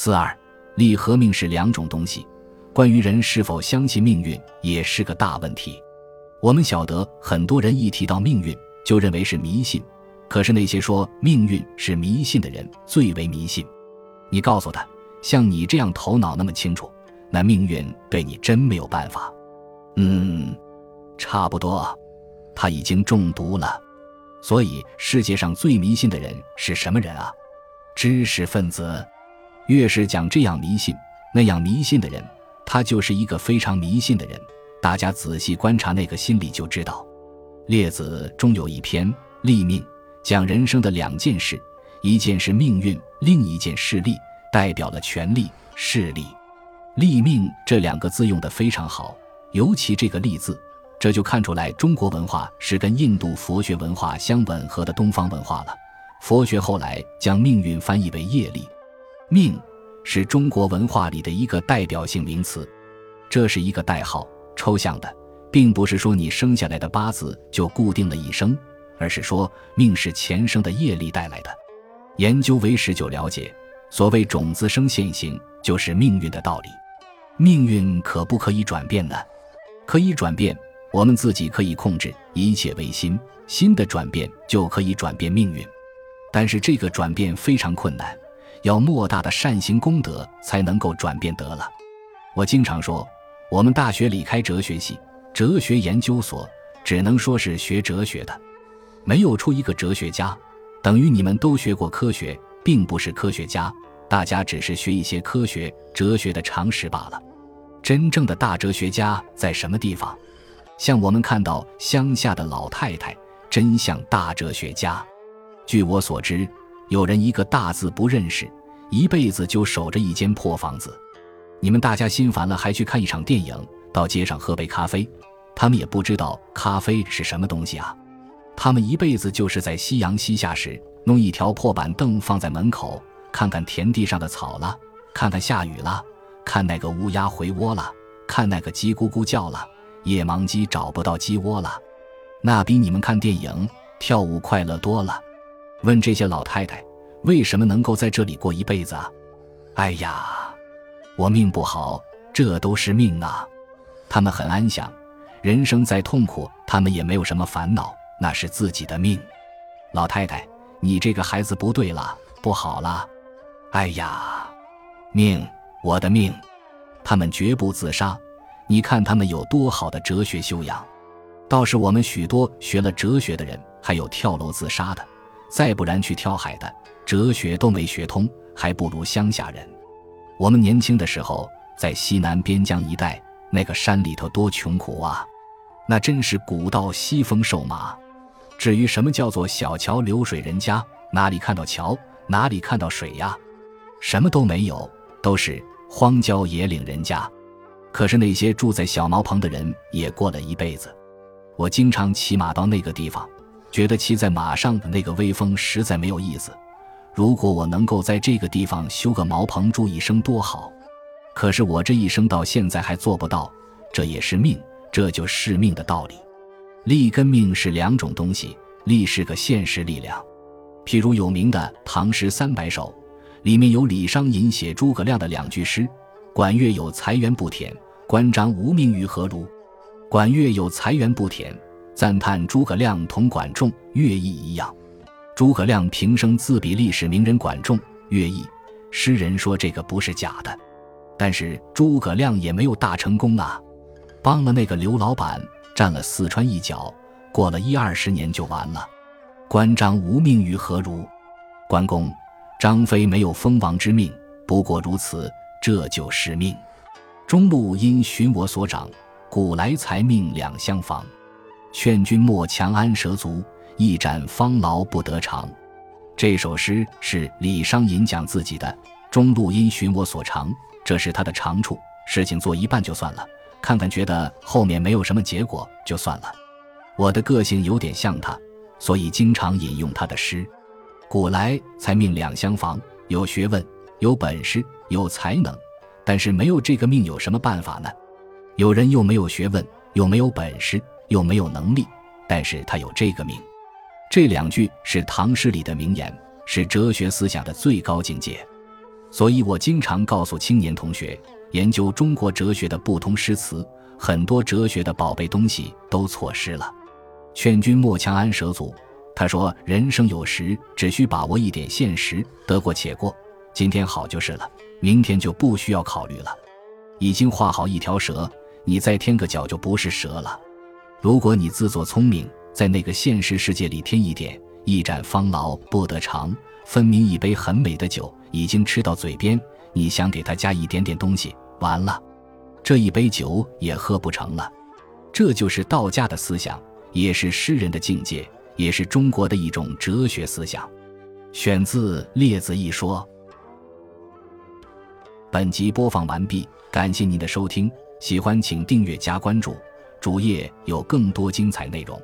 四二，利和命是两种东西。关于人是否相信命运，也是个大问题。我们晓得，很多人一提到命运，就认为是迷信。可是那些说命运是迷信的人，最为迷信。你告诉他，像你这样头脑那么清楚，那命运对你真没有办法。嗯，差不多，他已经中毒了。所以，世界上最迷信的人是什么人啊？知识分子。越是讲这样迷信、那样迷信的人，他就是一个非常迷信的人。大家仔细观察那个心理就知道。列子中有一篇《立命》，讲人生的两件事：一件是命运，另一件是利，代表了权力、势力。立命这两个字用得非常好，尤其这个“立”字。这就看出来，中国文化是跟印度佛学文化相吻合的东方文化了。佛学后来将命运翻译为业力，命是中国文化里的一个代表性名词，这是一个代号，抽象的，并不是说你生下来的八字就固定了一生，而是说命是前生的业力带来的。研究唯识就了解，所谓种子生现行，就是命运的道理。命运可不可以转变呢？可以转变。我们自己可以控制一切唯心，心的转变就可以转变命运。但是这个转变非常困难，要莫大的善行功德才能够转变得了。我经常说，我们大学里开哲学系、哲学研究所，只能说是学哲学的，没有出一个哲学家，等于你们都学过科学，并不是科学家，大家只是学一些科学、哲学的常识罢了。真正的大哲学家在什么地方？像我们看到乡下的老太太，真像大哲学家。据我所知，有人一个大字不认识，一辈子就守着一间破房子。你们大家心烦了，还去看一场电影，到街上喝杯咖啡，他们也不知道咖啡是什么东西啊。他们一辈子就是在夕阳西下时，弄一条破板凳放在门口，看看田地上的草了，看看下雨了，看那个乌鸦回窝了，看那个鸡咕咕叫了。夜盲鸡找不到鸡窝了，那比你们看电影、跳舞快乐多了。问这些老太太，为什么能够在这里过一辈子啊？哎呀，我命不好，这都是命啊。他们很安详，人生再痛苦，他们也没有什么烦恼，那是自己的命。老太太，你这个孩子不对了，不好了。哎呀，命，我的命，他们绝不自杀。你看他们有多好的哲学修养，倒是我们许多学了哲学的人，还有跳楼自杀的，再不然去跳海的，哲学都没学通，还不如乡下人。我们年轻的时候在西南边疆一带，那个山里头多穷苦啊，那真是古道西风瘦马。至于什么叫做小桥流水人家，哪里看到桥，哪里看到水呀？什么都没有，都是荒郊野岭人家。可是那些住在小茅棚的人也过了一辈子。我经常骑马到那个地方，觉得骑在马上的那个威风实在没有意思。如果我能够在这个地方修个茅棚住一生多好！可是我这一生到现在还做不到，这也是命，这就是命的道理。力跟命是两种东西，力是个现实力量。譬如有名的《唐诗三百首》，里面有李商隐写诸葛亮的两句诗。管乐有才源不田，关张无命于何如？管乐有才源不田，赞叹诸葛亮同管仲乐毅一样。诸葛亮平生自比历史名人管仲、乐毅，诗人说这个不是假的。但是诸葛亮也没有大成功啊，帮了那个刘老板，占了四川一角，过了一二十年就完了。关张无命于何如？关公、张飞没有封王之命，不过如此。这就是命，中路因循我所长，古来财命两相妨。劝君莫强安蛇足，一展方劳不得长。这首诗是李商隐讲自己的，中路因寻我所长，这是他的长处。事情做一半就算了，看看觉得后面没有什么结果就算了。我的个性有点像他，所以经常引用他的诗。古来才命两相妨，有学问。有本事有才能，但是没有这个命有什么办法呢？有人又没有学问，又没有本事，又没有能力，但是他有这个命。这两句是唐诗里的名言，是哲学思想的最高境界。所以我经常告诉青年同学，研究中国哲学的不同诗词，很多哲学的宝贝东西都错失了。劝君莫强安舍阻。他说：“人生有时只需把握一点现实，得过且过。今天好就是了，明天就不需要考虑了。已经画好一条蛇，你再添个脚就不是蛇了。如果你自作聪明，在那个现实世界里添一点，一盏方劳不得长，分明一杯很美的酒已经吃到嘴边，你想给他加一点点东西，完了，这一杯酒也喝不成了。这就是道家的思想，也是诗人的境界。”也是中国的一种哲学思想，选自《列子》一说。本集播放完毕，感谢您的收听，喜欢请订阅加关注，主页有更多精彩内容。